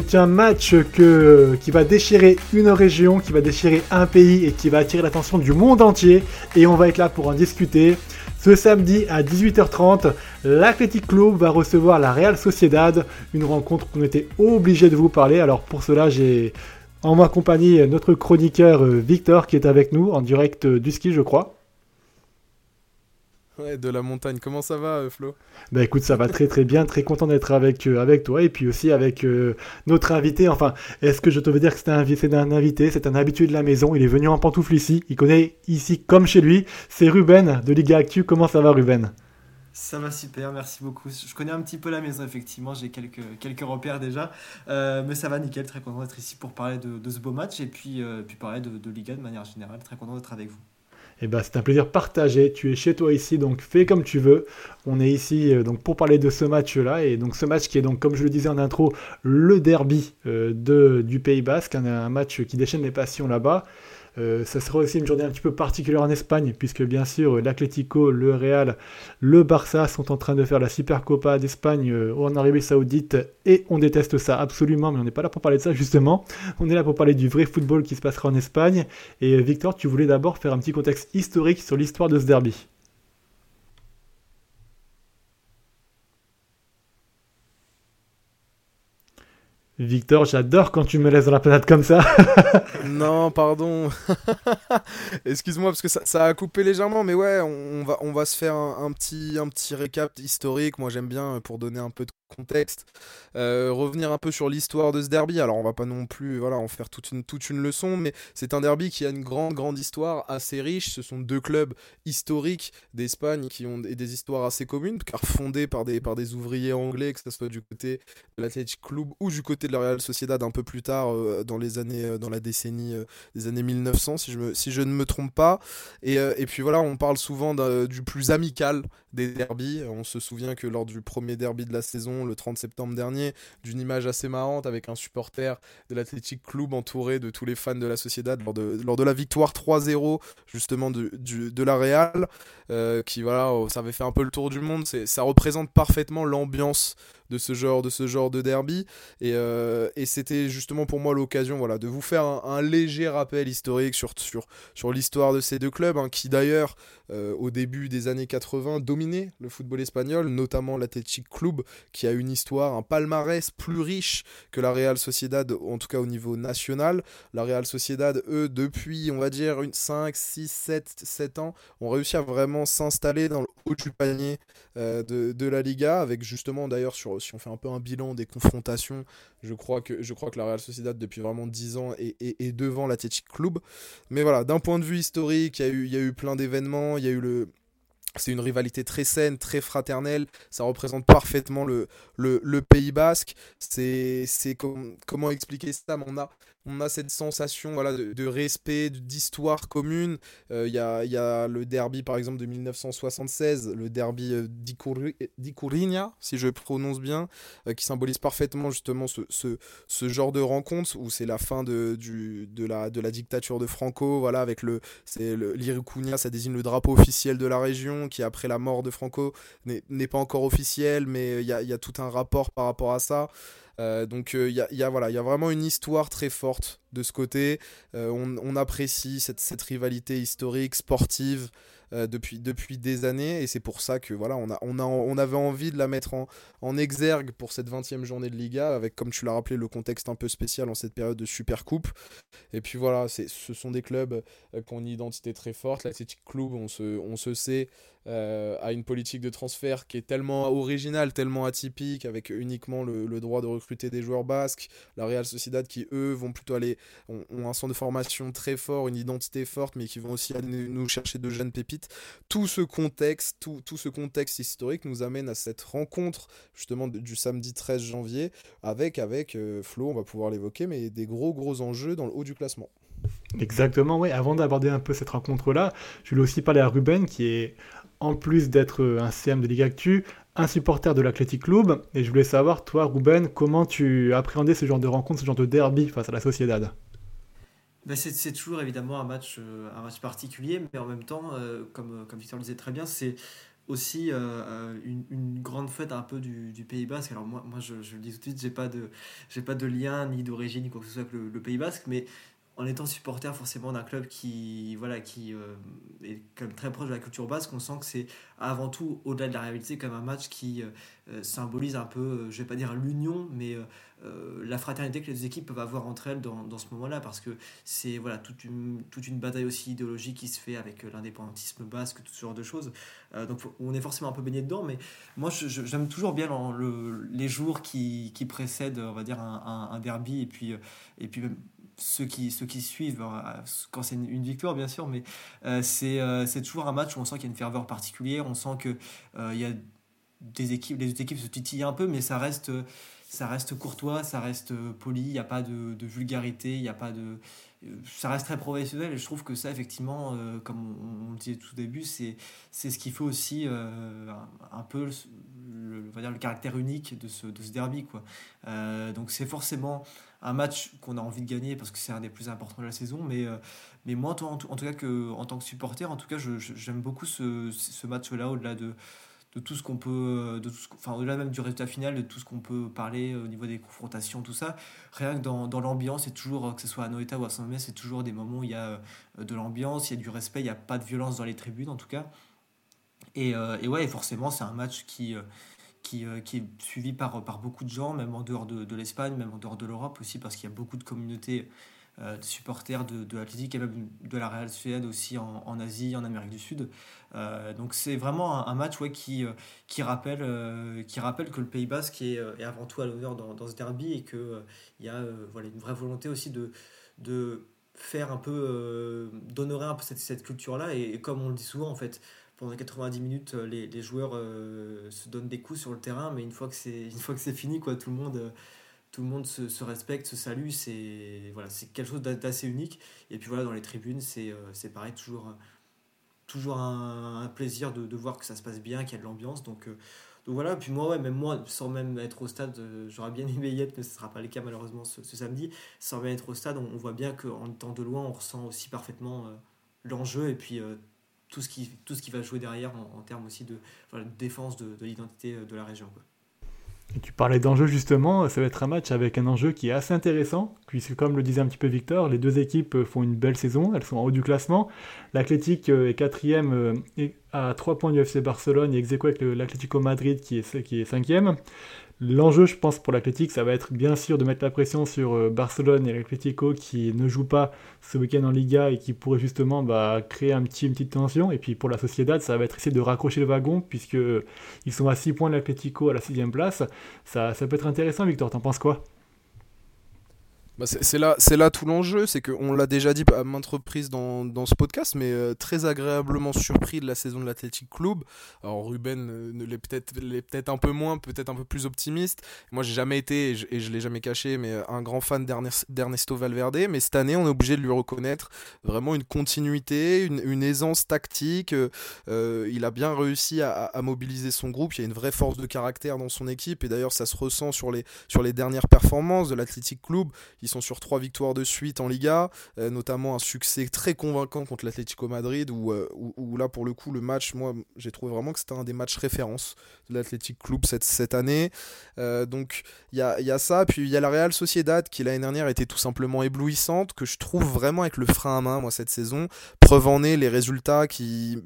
C'est un match qui va déchirer une région, qui va déchirer un pays et qui va attirer l'attention du monde entier. Et on va être là pour en discuter. Ce samedi à 18h30, l'Athletic Club va recevoir la Real Sociedad, une rencontre qu'on était obligé de vous parler. Alors pour cela, j'ai en ma compagnie notre chroniqueur euh, Victor qui est avec nous en direct euh, du ski, je crois. Ouais, de la montagne. Comment ça va, euh, Flo? Bah écoute, ça va très très bien. Très content d'être avec, euh, avec toi et puis aussi avec euh, notre invité. Enfin, est-ce que je te veux dire que c'est un, un invité C'est un habitué de la maison. Il est venu en pantoufle ici. Il connaît ici comme chez lui. C'est Ruben de Liga Actu. Comment ça va, Ruben? Ça va super, merci beaucoup. Je connais un petit peu la maison, effectivement, j'ai quelques, quelques repères déjà. mais ça va nickel, très content d'être ici pour parler de, de ce beau match et puis, puis parler de, de Liga de manière générale. Très content d'être avec vous. Eh ben, c'est un plaisir partagé. Tu es chez toi ici, donc fais comme tu veux. On est ici euh, donc pour parler de ce match-là. Et donc ce match qui est donc, comme je le disais en intro, le derby euh, de, du Pays Basque. un match qui déchaîne les passions là-bas. Euh, ça sera aussi une journée un petit peu particulière en Espagne, puisque bien sûr l'Atlético, le Real, le Barça sont en train de faire la Supercopa d'Espagne euh, en Arabie Saoudite, et on déteste ça absolument, mais on n'est pas là pour parler de ça justement. On est là pour parler du vrai football qui se passera en Espagne. Et Victor, tu voulais d'abord faire un petit contexte historique sur l'histoire de ce derby. Victor, j'adore quand tu me laisses dans la planète comme ça. non, pardon. Excuse-moi parce que ça, a coupé légèrement, mais ouais, on, va, on va se faire un, petit, un petit récap historique. Moi, j'aime bien pour donner un peu de contexte, euh, revenir un peu sur l'histoire de ce derby. Alors on va pas non plus voilà, en faire toute une, toute une leçon, mais c'est un derby qui a une grande, grande histoire assez riche. Ce sont deux clubs historiques d'Espagne qui ont des histoires assez communes, car fondés par des, par des ouvriers anglais, que ce soit du côté de l'Athletic Club ou du côté de la Real Sociedad un peu plus tard euh, dans les années, euh, dans la décennie des années 1900, si je, me, si je ne me trompe pas. Et, et puis voilà, on parle souvent du plus amical des derbies. On se souvient que lors du premier derby de la saison, le 30 septembre dernier, d'une image assez marrante avec un supporter de l'Athletic Club entouré de tous les fans de la Sociedad lors de, la victoire 3-0 justement de, la Real, euh, qui voilà, oh, ça avait fait un peu le tour du monde. Ça représente parfaitement l'ambiance de ce genre de ce genre de derby et, euh, c'était justement pour moi l'occasion voilà de vous faire un, léger rappel historique sur sur sur l'histoire de ces deux clubs hein, qui d'ailleurs euh, au début des années 80 le football espagnol notamment l'Athletic Club qui a une histoire un palmarès plus riche que la Real Sociedad en tout cas au niveau national la Real Sociedad eux depuis on va dire une 5 6 7 7 ans ont réussi à vraiment s'installer dans le haut du panier euh, de, la Liga avec justement d'ailleurs sur si on fait un peu un bilan des confrontations, je crois que, je crois que la Real Sociedad, depuis vraiment 10 ans, est, est, devant l'Athletic Club. Mais voilà, d'un point de vue historique, il y, a eu, y a eu plein d'événements. Il y a eu le, c'est une rivalité très saine, très fraternelle. Ça représente parfaitement le, Pays Basque. C'est, c'est comment expliquer ça On on a cette sensation voilà, de, respect, d'histoire commune. Il y, a, y, a, le derby, par exemple, de 1976, le derby euh, si je prononce bien, euh, qui symbolise parfaitement justement ce, ce, genre de rencontre où c'est la fin de, du, de, la, de la dictature de Franco. Voilà, avec le, c'est ça désigne le drapeau officiel de la région qui, après la mort de Franco, n'est pas encore officiel, mais il y a, y a tout un rapport par rapport à ça. Euh, donc il euh, y, a, voilà, y a vraiment une histoire très forte de ce côté. Euh, on, apprécie cette, cette, rivalité historique, sportive, depuis, depuis des années. Et c'est pour ça que voilà, on, a, on, a, on avait envie de la mettre en, en exergue pour cette 20e journée de Liga, avec, comme tu l'as rappelé, le contexte un peu spécial en cette période de Super Coupe. Et puis voilà, ce sont des clubs qui ont une identité très forte. L'Athletic Club, on se, on se sait, euh, à une politique de transfert qui est tellement originale, tellement atypique, avec uniquement le, droit de recruter des joueurs basques. La Real Sociedad qui, eux, vont plutôt aller, ont, un centre de formation très fort, une identité forte, mais qui vont aussi nous chercher de jeunes pépites. Tout ce contexte, tout, tout ce contexte historique nous amène à cette rencontre, justement, du samedi 13 janvier, avec, avec euh, Flo, on va pouvoir l'évoquer, mais des gros, gros enjeux dans le haut du classement. Exactement, oui. Avant d'aborder un peu cette rencontre-là, je voulais aussi parler à Ruben, qui est en plus d'être euh, un CM de Ligue Actu, un supporter de l'Athletic Club. Et je voulais savoir, toi, Ruben, comment tu appréhendais ce genre de rencontre, ce genre de derby face à la Sociedad? Ben c'est toujours évidemment un match, euh, un match particulier, mais en même temps, euh, comme, comme Victor le disait très bien, c'est aussi une, grande fête un peu du, Pays Basque. Alors moi, moi je, le dis tout de suite, j'ai pas de, pas de lien ni d'origine ni quoi que ce soit avec le Pays Basque, mais en étant supporter forcément d'un club qui voilà qui euh, est très proche de la culture basque, on sent que c'est avant tout au-delà de la réalité comme un match qui euh, euh, symbolise un peu, je vais pas dire l'union, mais la fraternité que les équipes peuvent avoir entre elles dans, dans ce moment-là, parce que c'est voilà toute une, toute une bataille aussi idéologique qui se fait avec l'indépendantisme basque, tout ce genre de choses. donc on est forcément un peu baigné dedans, mais moi j'aime toujours bien le, les jours qui, qui, précèdent, on va dire un, derby et puis et puis ceux qui, ceux qui suivent, quand c'est une, victoire bien sûr, mais euh, euh, c'est toujours un match où on sent qu'il y a une ferveur particulière, on sent que euh, il y a des équipes, les équipes se titillent un peu, mais ça reste, ça reste courtois, ça reste poli, il n'y a pas de, vulgarité, il n'y a pas de, ça reste très professionnel et je trouve que ça effectivement comme on, le disait tout au début c'est ce qui fait aussi un, peu le, dire, le caractère unique de ce, de ce derby quoi. Donc c'est forcément un match qu'on a envie de gagner parce que c'est un des plus importants de la saison. Mais, euh, mais moi, en, tout, cas, en tant que supporter, en tout cas, j'aime beaucoup ce, ce match-là, au-delà de, de tout ce qu'on peut, de tout enfin, au-delà même du résultat final, de tout ce qu'on peut parler au niveau des confrontations, tout ça. Rien que dans, dans l'ambiance, c'est toujours, que ce soit à Noeta ou à Saint-Mémé, c'est toujours des moments où il y a euh, de l'ambiance, il y a du respect, il n'y a pas de violence dans les tribunes en tout cas. Et, euh, et ouais, forcément, c'est un match qui euh, qui, est suivi par, par beaucoup de gens, même en dehors de, de l'Espagne, même en dehors de l'Europe aussi, parce qu'il y a beaucoup de communautés euh, supporters de, de l'athlétique et même de la Real Suède aussi en, en, Asie, en Amérique du Sud. Euh, donc c'est vraiment un, match ouais, qui, qui, rappelle, qui rappelle que le Pays Basque est, est avant tout à l'honneur dans, dans, ce derby et qu'il il y a voilà, une vraie volonté aussi de, de faire un peu, d'honorer un peu cette, cette culture-là. Et, comme on le dit souvent, en fait, pendant 90 minutes, euh, les, joueurs euh, se donnent des coups sur le terrain, mais une fois que c'est, fini, quoi, tout le monde, euh, tout le monde se, respecte, se salue. C'est, voilà, quelque chose d'assez unique. Et puis voilà, dans les tribunes, c'est, c'est pareil, toujours, toujours un, plaisir de, voir que ça se passe bien, qu'il y a de l'ambiance. Donc, donc voilà, puis moi, ouais, même moi, sans même être au stade, j'aurais bien aimé y être, mais ce ne sera pas le cas malheureusement ce, samedi. Sans même être au stade, on, voit bien qu'en étant de loin, on ressent aussi parfaitement l'enjeu et puis tout ce qui, tout ce qui va jouer derrière en, termes aussi de, défense de, l'identité euh, de la région. Tu parlais d'enjeu justement, ça va être un match avec un enjeu qui est assez intéressant, puisque comme le disait un petit peu Victor, les deux équipes euh, font une belle saison, elles sont en haut du classement. L'Athletic euh, est quatrième à 3 points du FC Barcelone et ex avec l'Atlético Madrid qui est, qui est cinquième. L'enjeu, je pense, pour l'Athletic, ça va être bien sûr de mettre la pression sur euh, Barcelone et l'Atlético qui ne jouent pas ce week-end en Liga et qui pourrait justement bah, créer une petite tension. Et puis pour la Sociedad, ça va être essayer de raccrocher le wagon puisqu'ils euh, sont à 6 points de l'Atlético à la 6 place. Ça, ça peut être intéressant, Victor. T'en penses quoi? Bah, c'est là, là tout l'enjeu, c'est qu'on l'a déjà dit à maintes reprises dans, dans ce podcast, mais euh, très agréablement surpris de la saison de l'Athletic Club. Alors Ruben euh, l'est peut-être peut un peu moins, peut-être un peu plus optimiste. Moi j'ai jamais été, et je, ne l'ai jamais caché, mais euh, un grand fan d'Ernesto Valverde. Mais cette année on est obligé de lui reconnaître vraiment une continuité, une, aisance tactique. il a bien réussi à, mobiliser son groupe, il y a une vraie force de caractère dans son équipe, et d'ailleurs ça se ressent sur les, sur les dernières performances de l'Athletic Club. Sont sur trois victoires de suite en Liga, euh, notamment un succès très convaincant contre l'Atlético Madrid, euh, où, là pour le coup le match, moi j'ai trouvé vraiment que c'était un des matchs référence de l'Athletic Club cette, cette année. Euh, donc il y a, y a, ça, puis il y a la Real Sociedad qui l'année dernière était tout simplement éblouissante, que je trouve vraiment avec le frein à main moi cette saison. Preuve en est les résultats qui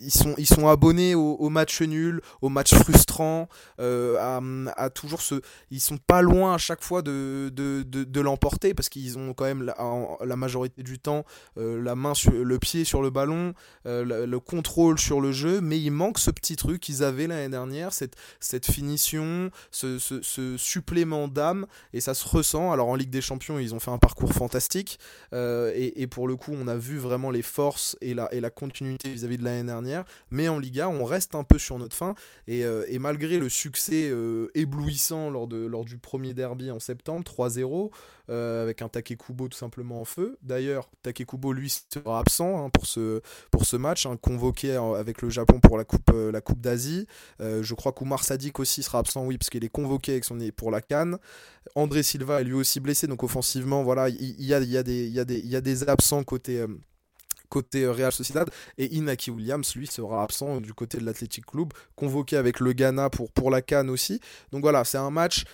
ils sont, ils sont abonnés au, au match nul, au match frustrant, à, toujours ce, ils sont pas loin à chaque fois de, de de l'emporter parce qu'ils ont quand même la, majorité du temps euh, la main sur le pied sur le ballon, euh, le, contrôle sur le jeu, mais il manque ce petit truc qu'ils avaient l'année dernière, cette, cette finition, ce, ce, supplément d'âme, et ça se ressent. Alors en Ligue des Champions, ils ont fait un parcours fantastique, euh, et, et, pour le coup, on a vu vraiment les forces et la, et la continuité vis-à-vis de l'année dernière, mais en Liga, on reste un peu sur notre fin, et, et malgré le succès éblouissant lors, de, lors du premier derby en septembre, 3-0, euh, avec un Takekubo tout simplement en feu. D'ailleurs, Takekubo lui sera absent hein, pour, ce, match, hein, convoqué euh, avec le Japon pour la Coupe, euh, d'Asie. je crois qu'Oumar Sadik aussi sera absent, oui, parce qu'il est convoqué avec son, pour la Cannes. André Silva est lui aussi blessé, donc offensivement, voilà, il y a des absents côté côté Real Sociedad. Et Inaki Williams lui sera absent du côté de l'Athletic Club, convoqué avec le Ghana pour, pour la Cannes aussi. Donc voilà, c'est un match,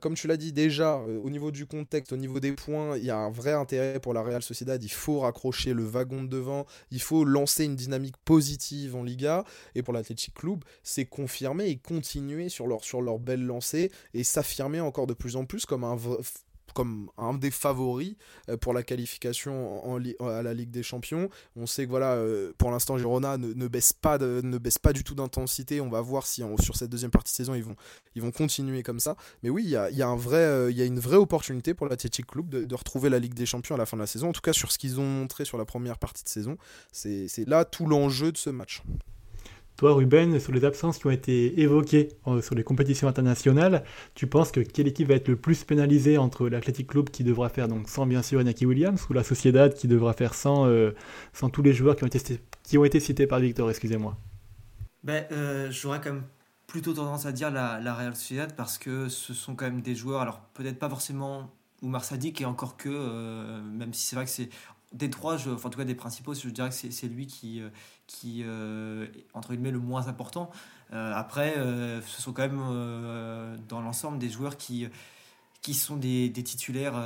comme tu l'as dit déjà, au niveau du contexte, au niveau des points, il y a un vrai intérêt pour la Real Sociedad, il faut raccrocher le wagon de devant, il faut lancer une dynamique positive en Liga. Et pour l'Athletic Club, c'est confirmer et continuer sur leur, sur leur belle lancée et s'affirmer encore de plus en plus comme un comme un des favoris euh, pour la qualification à la Ligue des Champions. On sait que voilà, euh, pour l'instant, Girona ne, baisse pas du tout d'intensité. On va voir si sur cette deuxième partie de saison, ils vont, continuer comme ça. Mais oui, euh, il y a une vraie opportunité pour l'Athletic Club de, de, retrouver la Ligue des Champions à la fin de la saison. En tout cas, sur ce qu'ils ont montré sur la première partie de saison, c'est là tout l'enjeu de ce match. Toi, Ruben, sur les absences qui ont été évoquées euh, sur les compétitions internationales, tu penses que quelle équipe va être le plus pénalisée entre l'Athletic Club qui devra faire donc sans bien sûr Inaki Williams ou la Sociedad qui devra faire sans, euh, sans tous les joueurs qui ont été, qui ont été cités par Victor, excusez-moi. Ben, euh, J'aurais quand même plutôt tendance à dire la, la Real Sociedad parce que ce sont quand même des joueurs, alors peut-être pas forcément Oumar Sadik et encore que, même si c'est vrai que c'est des trois, je, enfin, en tout cas des principaux, je dirais que c'est lui qui, euh, qui euh, entre guillemets, le moins important. Euh, après, ce sont quand même dans l'ensemble des joueurs qui, qui sont des, titulaires,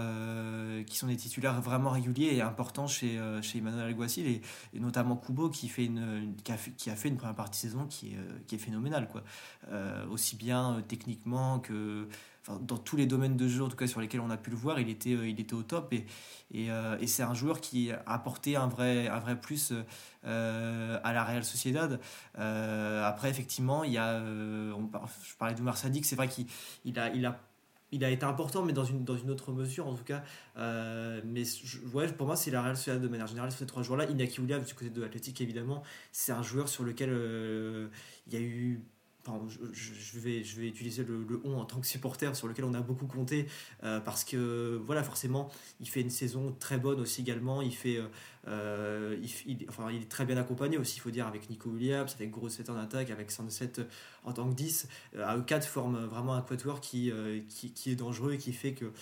qui sont des titulaires vraiment réguliers et importants chez, chez Emmanuel Alguacil et, et, notamment Kubo qui, fait une, qui, a fait, qui a fait une première partie de saison qui est, qui est phénoménale. Quoi. aussi bien techniquement que dans tous les domaines de jeu, en tout cas sur lesquels on a pu le voir, il était, euh, il était au top et, euh, et c'est un joueur qui a apporté un vrai, un vrai plus euh, à la Real Sociedad. après, effectivement, il y a, on, je parlais de Sadik, c'est vrai qu'il il a, il a il a été important, mais dans une, dans une autre mesure en tout cas. mais ouais, pour moi, c'est la Real Sociedad de manière générale sur ces trois joueurs-là. Inaki Williams, du côté de l'Athletic, évidemment, c'est un joueur sur lequel il y a eu je, vais, utiliser le, le, on en tant que supporter sur lequel on a beaucoup compté euh, parce que voilà forcément il fait une saison très bonne aussi également. Il fait euh, enfin, il est très bien accompagné aussi il faut dire avec Nico Williams avec Grosset en attaque avec Sunset en tant que 10 à E4 forme vraiment un quatuor qui, euh, qui, est dangereux et qui fait que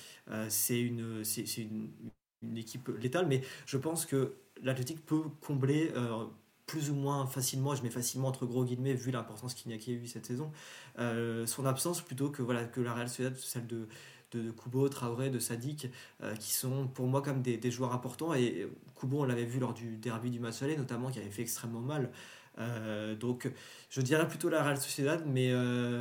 c'est une, une, une équipe létale. Mais je pense que l'Athletic peut combler plus ou moins facilement, je mets facilement entre gros guillemets, vu l'importance qu'il a eu cette saison, euh, son absence plutôt que, voilà, que la Real Sociedad, celle de, de, Kubo, Traoré, de Sadik, euh, qui sont pour moi comme des, joueurs importants. Et Kubo, on l'avait vu lors du derby du aller, notamment, qui avait fait extrêmement mal. Euh, donc je dirais plutôt la Real Sociedad, mais,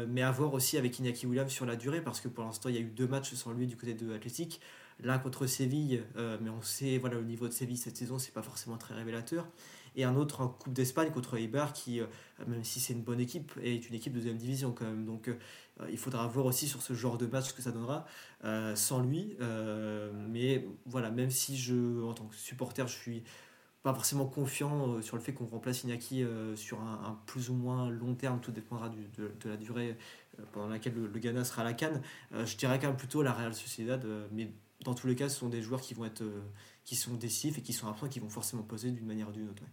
mais à voir aussi avec Iñaki Williams sur la durée, parce que pour l'instant, il y a eu deux matchs sans lui du côté de l'Athletic. L'un contre Séville, mais on sait, voilà, le niveau de Séville cette saison, c'est pas forcément très révélateur et un autre en Coupe d'Espagne contre Eibar qui, euh, même si c'est une bonne équipe, est une équipe de deuxième division quand même. Donc euh, il faudra voir aussi sur ce genre de match ce que ça donnera euh, sans lui. mais voilà, même si je, en tant que supporter, je suis pas forcément confiant sur le fait qu'on remplace Inaki sur un, plus ou moins long terme, tout dépendra de, la durée pendant laquelle le, Ghana sera à la canne. je dirais quand même plutôt la Real Sociedad, mais dans tous les cas, ce sont des joueurs qui vont être qui sont décisifs et qui sont absents qui vont forcément poser d'une manière ou d'une autre.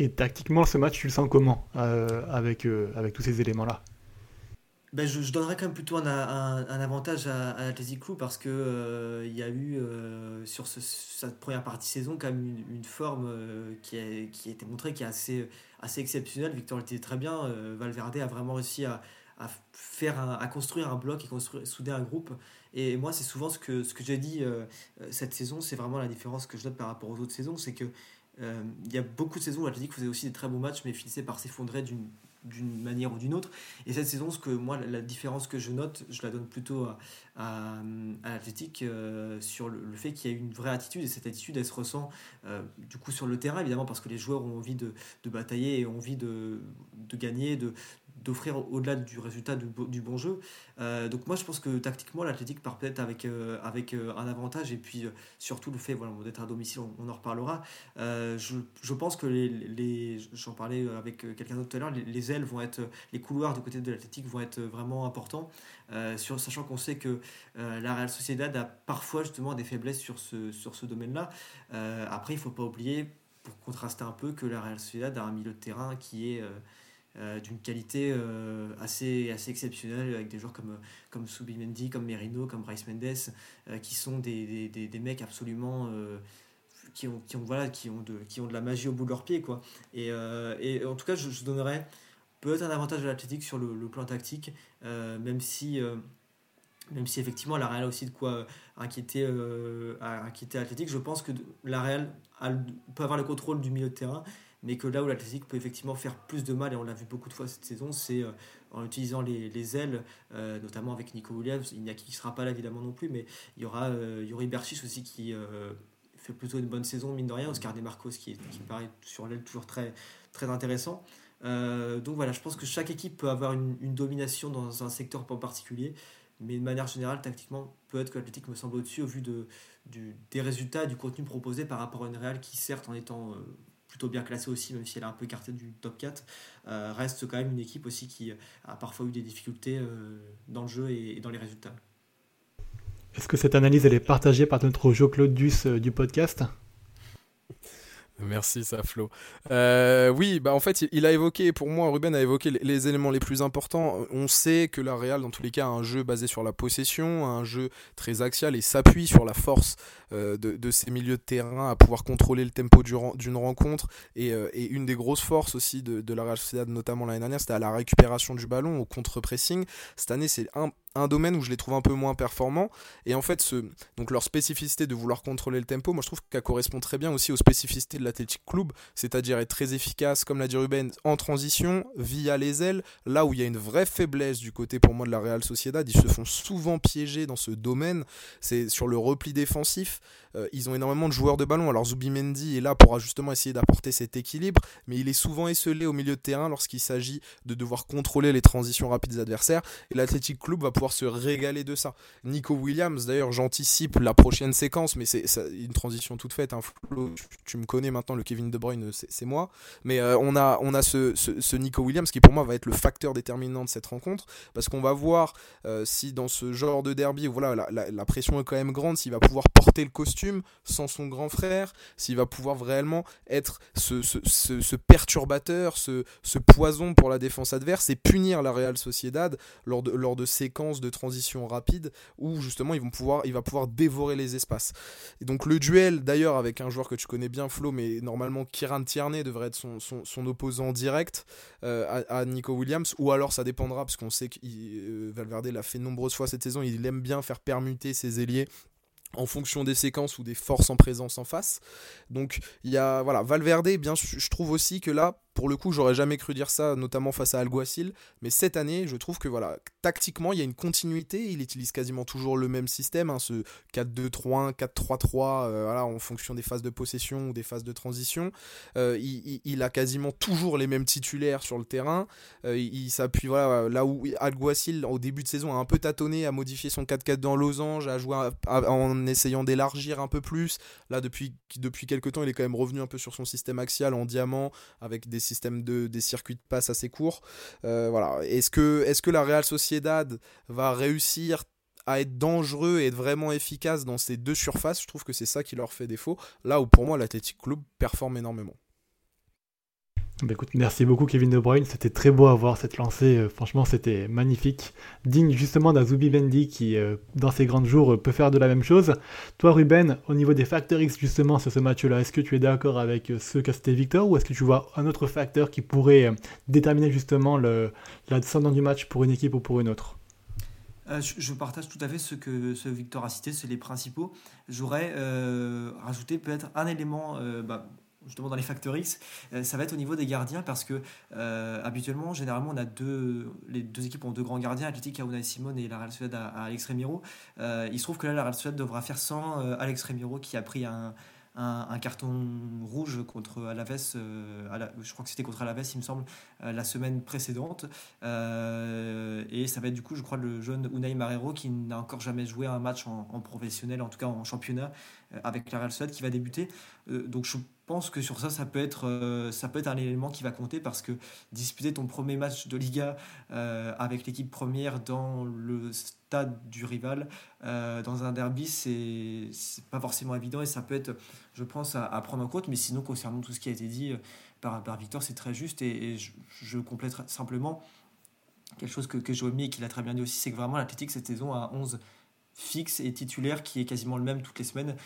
Et tactiquement, ce match, tu le sens comment euh, avec, euh, avec tous ces éléments-là? Ben, je, donnerais quand même plutôt un, avantage à, à l'Athletic Club parce que euh, il y a eu sur ce, cette première partie de saison quand même une, forme qui, a, qui a été montrée qui est assez, assez exceptionnelle. Victor était très bien. Valverde a vraiment réussi à, à faire à construire un bloc et construire, souder un groupe. Et moi, c'est souvent ce que, ce que j'ai dit cette saison, c'est vraiment la différence que je note par rapport aux autres saisons, c'est que euh, il y a beaucoup de saisons où l'Atlético faisait aussi des très beaux matchs, mais finissait par s'effondrer d'une manière ou d'une autre. Et cette saison, ce que moi, la différence que je note, je la donne plutôt à, à, euh, sur le, fait qu'il y a une vraie attitude, et cette attitude, elle se ressent euh, du coup sur le terrain, évidemment, parce que les joueurs ont envie de, de batailler et ont envie de, de gagner, de, d'offrir au-delà du résultat du, bon jeu. Euh, donc moi je pense que tactiquement l'Athletic part peut-être avec, euh, avec euh, un avantage et puis surtout le fait voilà, d'être à domicile, on, en reparlera. Je, je, pense que les, j'en parlais avec quelqu'un d'autre tout à l'heure, les, ailes vont être, les couloirs du côté de l'Athletic vont être vraiment importants, sachant qu'on sait que la Real Sociedad a parfois justement des faiblesses sur ce, sur ce domaine-là. après il ne faut pas oublier, pour contraster un peu, que la Real Sociedad a un milieu de terrain qui est euh, d'une qualité euh, assez, assez exceptionnelle avec des joueurs comme, comme Subimendi, comme Merino, comme Bryce Mendes, euh, qui sont des, des, des, mecs absolument qui ont, qui ont, voilà, qui ont, de, qui ont de la magie au bout de leurs pieds. Quoi. Et, et en tout cas, je, donnerais peut-être un avantage à l'Athletic sur le, plan tactique, même si même si effectivement la Real a aussi de quoi inquiéter, euh, inquiéter je pense que la Real peut avoir le contrôle du milieu de terrain, mais que là où l'Athletic peut effectivement faire plus de mal, et on l'a vu beaucoup de fois cette saison, c'est euh, en utilisant les, les ailes, euh, notamment avec Nico Williams, il n'y a qui ne sera pas là évidemment non plus, mais il y aura Yuri Berchis aussi qui fait plutôt une bonne saison, mine de rien, Oscar Demarcos qui, qui paraît sur l'aile toujours très, très intéressant. donc voilà, je pense que chaque équipe peut avoir une, domination dans un secteur en particulier. Mais de manière générale, tactiquement, peut-être que l'Athletic me semble au-dessus au vu de, du, des résultats du contenu proposé par rapport à une Real qui, certes, en étant euh, plutôt bien classée aussi, même si elle est un peu écartée du top 4, euh, reste quand même une équipe aussi qui a parfois eu des difficultés euh, dans le jeu et, dans les résultats. Est-ce que cette analyse est partagée par notre Jo-Claude Duss du podcast? Merci, ça, Flo. Euh, oui, bah en fait, il, a évoqué, pour moi, Ruben a évoqué les, éléments les plus importants. On sait que la Real, dans tous les cas, a un jeu basé sur la possession, un jeu très axial et s'appuie sur la force euh, de, ses milieux de terrain à pouvoir contrôler le tempo d'une rencontre. Euh, et, une des grosses forces aussi de, de la Real Sociedad, notamment l'année dernière, c'était à la récupération du ballon, au contre-pressing. Cette année, c'est un, domaine où je les trouve un peu moins performants. Et en fait, ce, donc leur spécificité de vouloir contrôler le tempo, moi je trouve qu'elle correspond très bien aussi aux spécificités de l'Athletic Club, c'est-à-dire être très efficace, comme l'a dit Ruben, en transition, via les ailes, là où il y a une vraie faiblesse du côté pour moi de la Real Sociedad. Ils se font souvent piéger dans ce domaine, c'est sur le repli défensif. Euh, ils ont énormément de joueurs de ballon. Alors Zubimendi est là pour justement essayer d'apporter cet équilibre, mais il est souvent esselé au milieu de terrain lorsqu'il s'agit de devoir contrôler les transitions rapides des adversaires. Et l'Athletic Club va pouvoir se régaler de ça. Nico Williams, d'ailleurs, j'anticipe la prochaine séquence, mais c'est une transition toute faite. Hein. tu, me connais maintenant, le Kevin De Bruyne, c'est moi. Mais euh, on a, on a ce, Nico Williams qui, pour moi, va être le facteur déterminant de cette rencontre, parce qu'on va voir euh, si dans ce genre de derby, voilà, la pression est quand même grande, s'il va pouvoir porter le costume sans son grand frère, s'il va pouvoir vraiment être ce, perturbateur, ce, poison pour la défense adverse et punir la Real Sociedad lors de, lors de séquences de transition rapide où justement ils vont pouvoir, il va pouvoir dévorer les espaces. Et donc le duel d'ailleurs avec un joueur que tu connais bien Flo, mais normalement Kiran Tierney devrait être son, opposant direct euh, à, Nico Williams, ou alors ça dépendra parce qu'on sait que euh, Valverde l'a fait nombreuses fois cette saison, il aime bien faire permuter ses ailiers en fonction des séquences ou des forces en présence en face. Donc il y a voilà Valverde bien je trouve aussi que là pour le coup, j'aurais jamais cru dire ça, notamment face à Alguacil. Mais cette année, je trouve que voilà, tactiquement, il y a une continuité. Il utilise quasiment toujours le même système, hein, ce 4-2-3-1, 4-3-3, euh, voilà, en fonction des phases de possession ou des phases de transition. Euh, il, a quasiment toujours les mêmes titulaires sur le terrain. Euh, il, s'appuie voilà, là où Alguacil, au début de saison, a un peu tâtonné, a modifié son 4-4 dans Losange, a joué en essayant d'élargir un peu plus. Là, depuis, depuis quelques temps, il est quand même revenu un peu sur son système axial en diamant, avec des système de, des circuits de passe assez courts. Euh, voilà. Est-ce que, est que la Real Sociedad va réussir à être dangereux et être vraiment efficace dans ces deux surfaces? Je trouve que c'est ça qui leur fait défaut. Là où pour moi l'Athletic Club performe énormément. Bah, merci beaucoup Kevin De Bruyne, c'était très beau à voir cette lancée, euh, franchement c'était magnifique, digne justement d'un Zubi Bendy qui euh, dans ses grands jours peut faire de la même chose. Toi Ruben, au niveau des facteurs X justement sur ce match-là, est-ce que tu es d'accord avec euh, ceux qu'a cité Victor ou est-ce que tu vois un autre facteur qui pourrait déterminer justement le, la du match pour une équipe ou pour une autre? Je, partage tout à fait ce que ce Victor a cité, c'est les principaux. J'aurais rajouté peut-être un élément bah, justement dans les facteurs X, euh, ça va être au niveau des gardiens parce que euh, habituellement, généralement, on a deux, les deux équipes ont deux grands gardiens, Athletic à Unai Simon et la Real Sociedad à, Alex Remiro. Euh, il se trouve que là, la Real Sociedad devra faire sans Alex Remiro qui a pris un, carton rouge contre Alaves, euh, je crois que c'était contre Alaves, il me semble, euh, la semaine précédente. Euh, et ça va être du coup, je crois, le jeune Unai Marrero qui n'a encore jamais joué un match en, professionnel, en tout cas en championnat, avec la Real Sociedad qui va débuter. donc je pense que sur ça, ça peut être, ça peut être un élément qui va compter parce que disputer ton premier match de Liga avec l'équipe première dans le stade du rival euh, dans un derby, c'est pas forcément évident et ça peut être, je pense, à, prendre en compte. Mais sinon, concernant tout ce qui a été dit euh, par, par Victor, c'est très juste et, je, complète simplement quelque chose que, que j'ai omis et qu'il a très bien dit aussi, c'est que vraiment l'Athletic cette saison a 11 fixe et titulaire qui est quasiment le même toutes les semaines.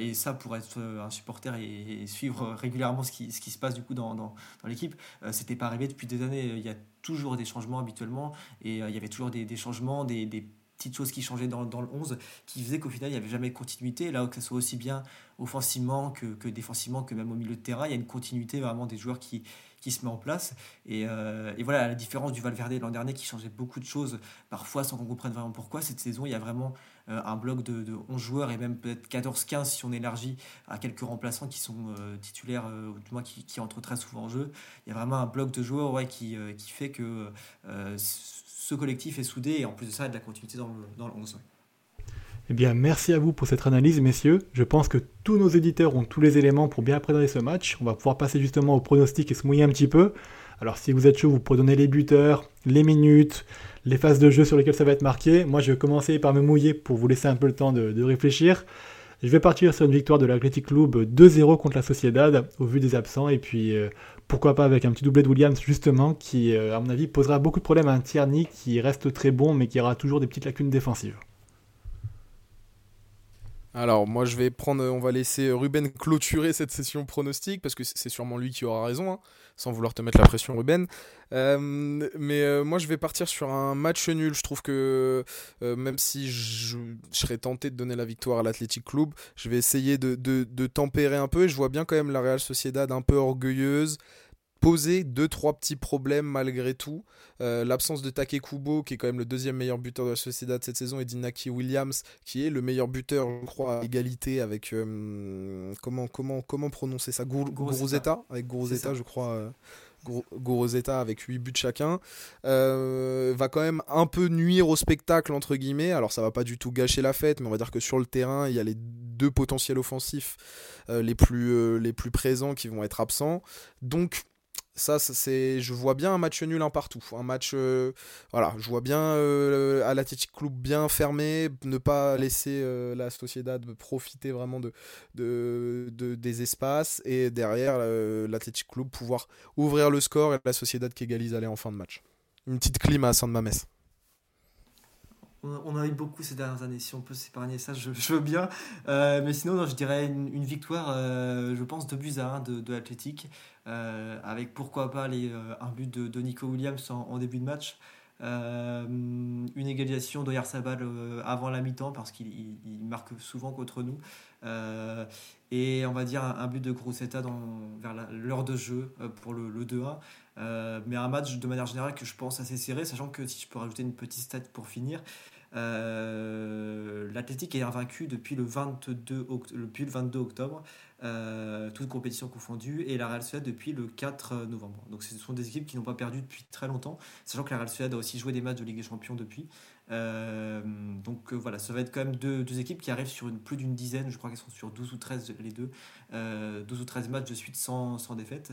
et ça, pour être un supporter et, suivre régulièrement ce qui, ce qui, se passe du coup dans, dans, l'équipe, c'était pas arrivé depuis des années. Il y a toujours des changements habituellement et il y avait toujours des, changements, des, des petites choses qui changeaient dans, dans, le 11 qui faisaient qu'au final il n'y avait jamais de continuité là que ce soit aussi bien offensivement que, que, défensivement que même au milieu de terrain il y a une continuité vraiment des joueurs qui, qui se met en place et, euh, et voilà la différence du Valverde l'an dernier qui changeait beaucoup de choses parfois sans qu'on comprenne vraiment pourquoi cette saison il y a vraiment euh, un bloc de, de, 11 joueurs et même peut-être 14-15 si on élargit à quelques remplaçants qui sont euh, titulaires ou du moins qui, qui, entrent très souvent en jeu il y a vraiment un bloc de joueurs qui, qui fait que ce collectif est soudé et en plus de ça, il y a de la continuité dans le 11. Eh bien, merci à vous pour cette analyse, messieurs. Je pense que tous nos éditeurs ont tous les éléments pour bien appréhender ce match. On va pouvoir passer justement au pronostic et se mouiller un petit peu. Alors, si vous êtes chaud, vous pouvez donner les buteurs, les minutes, les phases de jeu sur lesquelles ça va être marqué. Moi, je vais commencer par me mouiller pour vous laisser un peu le temps de, réfléchir. Je vais partir sur une victoire de l'Athletic Club 2-0 contre la Sociedad au vu des absents et puis euh, pourquoi pas avec un petit doublé de Williams justement qui euh, à mon avis posera beaucoup de problèmes à un Tierney qui reste très bon mais qui aura toujours des petites lacunes défensives. Alors moi je vais prendre, on va laisser Ruben clôturer cette session pronostic parce que c'est sûrement lui qui aura raison, hein, sans vouloir te mettre la pression Ruben. Euh, mais euh, moi je vais partir sur un match nul. Je trouve que euh, même si je, serais tenté de donner la victoire à l'Athletic Club, je vais essayer de, de, de, tempérer un peu et je vois bien quand même la Real Sociedad un peu orgueilleuse poser deux trois petits problèmes malgré tout. Euh, l'absence de Take Kubo, qui est quand même le deuxième meilleur buteur de la Sociedad cette saison, et d'Inaki Williams, qui est le meilleur buteur, je crois, à égalité avec euh, comment comment comment prononcer ça, Guruzeta, avec Guruzeta, je crois. Euh, Goroseta avec 8 buts chacun, va quand même un peu nuire au spectacle entre guillemets. Alors ça va pas du tout gâcher la fête, mais on va dire que sur le terrain, il y a les deux potentiels offensifs les, plus, les plus présents qui vont être absents. Donc ça, c'est, je vois bien un match nul un partout. Un match, euh, voilà, je vois bien euh, à l'Athletic Club bien fermé, ne pas laisser euh, la Sociedad profiter vraiment de, de, des espaces et derrière l'Athletic Club pouvoir ouvrir le score et la Sociedad qui égalise aller en fin de match. Une petite clim à Saint-Mamès on a eu beaucoup ces dernières années. Si on peut s'épargner ça, je, veux bien. Euh, mais sinon, je dirais une, victoire, euh, je pense, de à 1 de, de l'Athletic, euh, avec pourquoi pas un but de, Nico Williams en, début de match. une égalisation d'Oyarzabal avant la mi-temps parce qu'il marque souvent contre nous. et on va dire un, but de Groseta vers l'heure de jeu pour le, le 2-1. mais un match de manière générale que je pense assez serré, sachant que si je peux rajouter une petite stat pour finir, euh, L'Athletic est invaincu depuis le 22, depuis le 22 octobre, euh, toutes compétitions confondues, et la Real Sociedad depuis le 4 novembre. Donc ce sont des équipes qui n'ont pas perdu depuis très longtemps, sachant que la Real Sociedad a aussi joué des matchs de Ligue des Champions depuis. Euh, donc euh, voilà, ça va être quand même deux, équipes qui arrivent sur plus d'une dizaine, je crois qu'elles sont sur 12 ou 13 les deux, 12 ou 13 matchs de suite sans, sans défaite.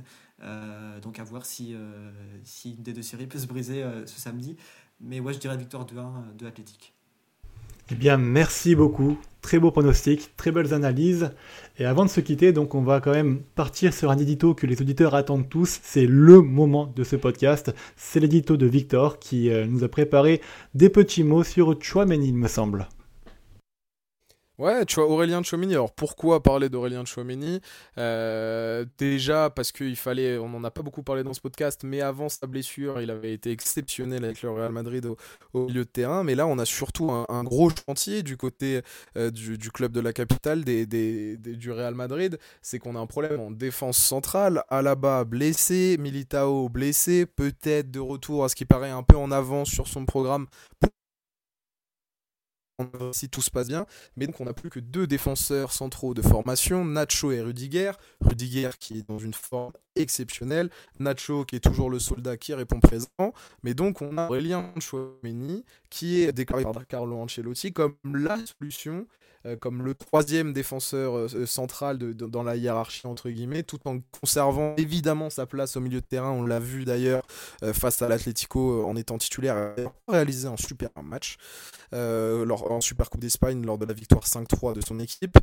donc à voir si une des deux séries peut se briser ce samedi. Mais ouais, je dirais victoire 2-1 euh, de l'Athletic. Eh bien, merci beaucoup. Très beau pronostic, très belles analyses. Et avant de se quitter, donc on va quand même partir sur un édito que les auditeurs attendent tous. C'est le moment de ce podcast. C'est l'édito de Victor qui euh, nous a préparé des petits mots sur Chouameni, il me semble. Ouais, tu vois, Aurélien Chouameni. Alors pourquoi parler d'Aurélien Chouameni euh, Déjà parce qu'il fallait, on n'en a pas beaucoup parlé dans ce podcast, mais avant sa blessure, il avait été exceptionnel avec le Real Madrid au, milieu de terrain. Mais là, on a surtout un, gros chantier du côté euh, du, club de la capitale, des, du Real Madrid. C'est qu'on a un problème en défense centrale. Alaba blessé, Militao blessé, peut-être de retour à ce qui paraît un peu en avance sur son programme si tout se passe bien. Mais donc on n'a plus que deux défenseurs centraux de formation, Nacho et Rudiger. Rudiger qui est dans une forme exceptionnelle, Nacho qui est toujours le soldat qui répond présent. Mais donc on a Aurélien Chouameni qui est déclaré par Carlo Ancelotti comme la solution euh, comme le troisième défenseur euh, central dans la hiérarchie entre guillemets, tout en conservant évidemment sa place au milieu de terrain. On l'a vu d'ailleurs face à l'Atlético en étant titulaire, réalisé un super match lors, en Super Coupe d'Espagne lors de la victoire 5-3 de son équipe.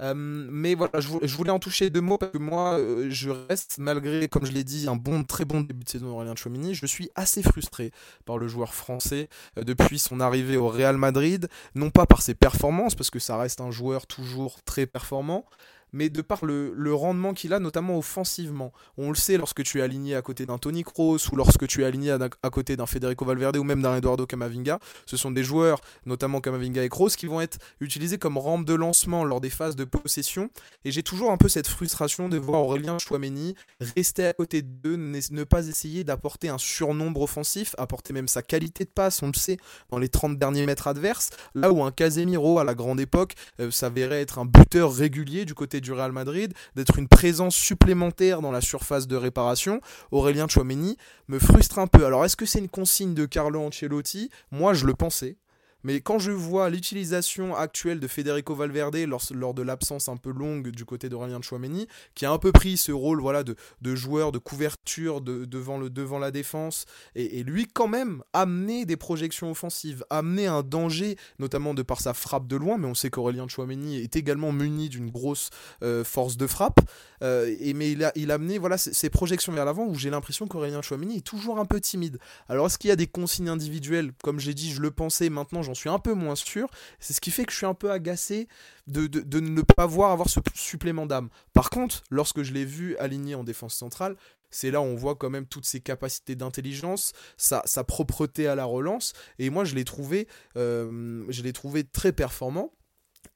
mais voilà, je voulais, en toucher deux mots parce que moi, je reste malgré, comme je l'ai dit, un bon, très bon début de saison d'Aurélien Chouamini, je suis assez frustré par le joueur français depuis son arrivée au Real Madrid, non pas par ses performances parce que ça reste un joueur toujours très performant, mais de par le, rendement qu'il a, notamment offensivement. On le sait lorsque tu es aligné à côté d'un Tony Kroos ou lorsque tu es aligné à, côté d'un Federico Valverde ou même d'un Eduardo Camavinga. Ce sont des joueurs, notamment Camavinga et Kroos, qui vont être utilisés comme rampe de lancement lors des phases de possession. Et j'ai toujours un peu cette frustration de voir Aurélien Chouameni rester à côté d'eux, ne pas essayer d'apporter un surnombre offensif, apporter même sa qualité de passe, on le sait, dans les 30 derniers mètres adverses. Là où un Casemiro à la grande époque euh, s'avérait être un buteur régulier du côté du Real Madrid, d'être une présence supplémentaire dans la surface de réparation, Aurélien Chouameni me frustre un peu. Alors est-ce que c'est une consigne de Carlo Ancelotti? Moi je le pensais. Mais quand je vois l'utilisation actuelle de Federico Valverde lors, de l'absence un peu longue du côté d'Aurélien Chouameni, qui a un peu pris ce rôle voilà, de, joueur de couverture devant, le, devant la défense, et, lui quand même amener des projections offensives, amener un danger, notamment de par sa frappe de loin, mais on sait qu'Aurélien Chouameni est également muni d'une grosse euh, force de frappe, euh, et, mais il a, il a amené voilà, ces, projections vers l'avant où j'ai l'impression qu'Aurélien Chouameni est toujours un peu timide. Alors est-ce qu'il y a des consignes individuelles? Comme j'ai dit, je le pensais, maintenant j'en suis un peu moins sûr. C'est ce qui fait que je suis un peu agacé de, de, ne pas voir avoir ce supplément d'âme. Par contre, lorsque je l'ai vu aligné en défense centrale, c'est là où on voit quand même toutes ses capacités d'intelligence, sa, sa, propreté à la relance. Et moi, je l'ai trouvé, euh, je l'ai trouvé très performant.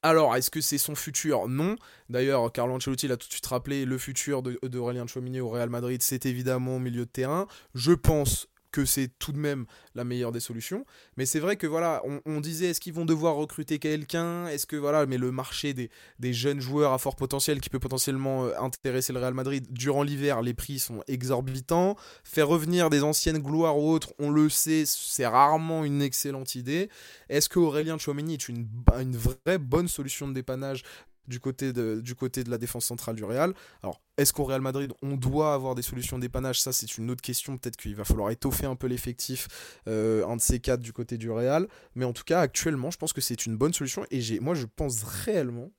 Alors, est-ce que c'est son futur? Non. D'ailleurs, Carlo Ancelotti l'a tout de suite rappelé, le futur d'Aurélien de, Chouamini au Real Madrid, c'est évidemment au milieu de terrain. Je pense que c'est tout de même la meilleure des solutions. Mais c'est vrai que voilà, on, disait est-ce qu'ils vont devoir recruter quelqu'un? Est-ce que voilà, mais le marché des, jeunes joueurs à fort potentiel qui peut potentiellement euh, intéresser le Real Madrid durant l'hiver, les prix sont exorbitants. Faire revenir des anciennes gloires ou autres, on le sait, c'est rarement une excellente idée. Est-ce que Aurélien Chouameni est une, une vraie bonne solution de dépannage du côté de, la défense centrale du Real. Alors, est-ce qu'au Real Madrid, on doit avoir des solutions d'épanage Ça, c'est une autre question. Peut-être qu'il va falloir étoffer un peu l'effectif, euh, un de ces quatre du côté du Real. Mais en tout cas, actuellement, je pense que c'est une bonne solution. Et moi, je pense réellement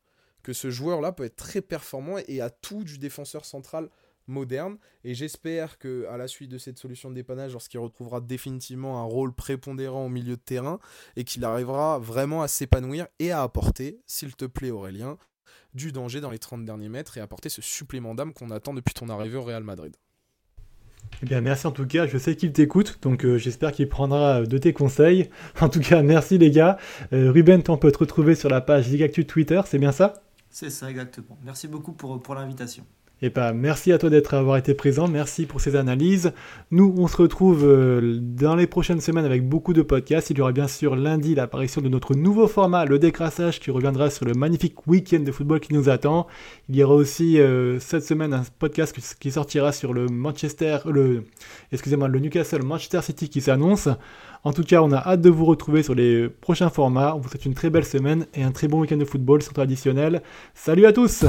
que ce joueur-là peut être très performant et a tout du défenseur central moderne. Et j'espère que à la suite de cette solution de dépannage, lorsqu'il retrouvera définitivement un rôle prépondérant au milieu de terrain, et qu'il arrivera vraiment à s'épanouir et à apporter, s'il te plaît Aurélien, du danger dans les 30 derniers mètres et apporter ce supplément d'âme qu'on attend depuis ton arrivée au Real Madrid. Eh bien, merci en tout cas. Je sais qu'il t'écoute, donc euh, j'espère qu'il prendra de tes conseils. En tout cas, merci les gars. Euh, Ruben, on peut te retrouver sur la page Zigactu Twitter, c'est bien ça? C'est ça, exactement. Merci beaucoup pour, pour l'invitation. Et eh ben, merci à toi d'être avoir été présent, merci pour ces analyses. Nous, on se retrouve euh, dans les prochaines semaines avec beaucoup de podcasts. Il y aura bien sûr lundi l'apparition de notre nouveau format, le décrassage, qui reviendra sur le magnifique week-end de football qui nous attend. Il y aura aussi euh, cette semaine un podcast qui sortira sur le Manchester, le, excusez-moi, le Newcastle Manchester City qui s'annonce. En tout cas, on a hâte de vous retrouver sur les prochains formats. On vous souhaite une très belle semaine et un très bon week-end de football sans traditionnel. Salut à tous!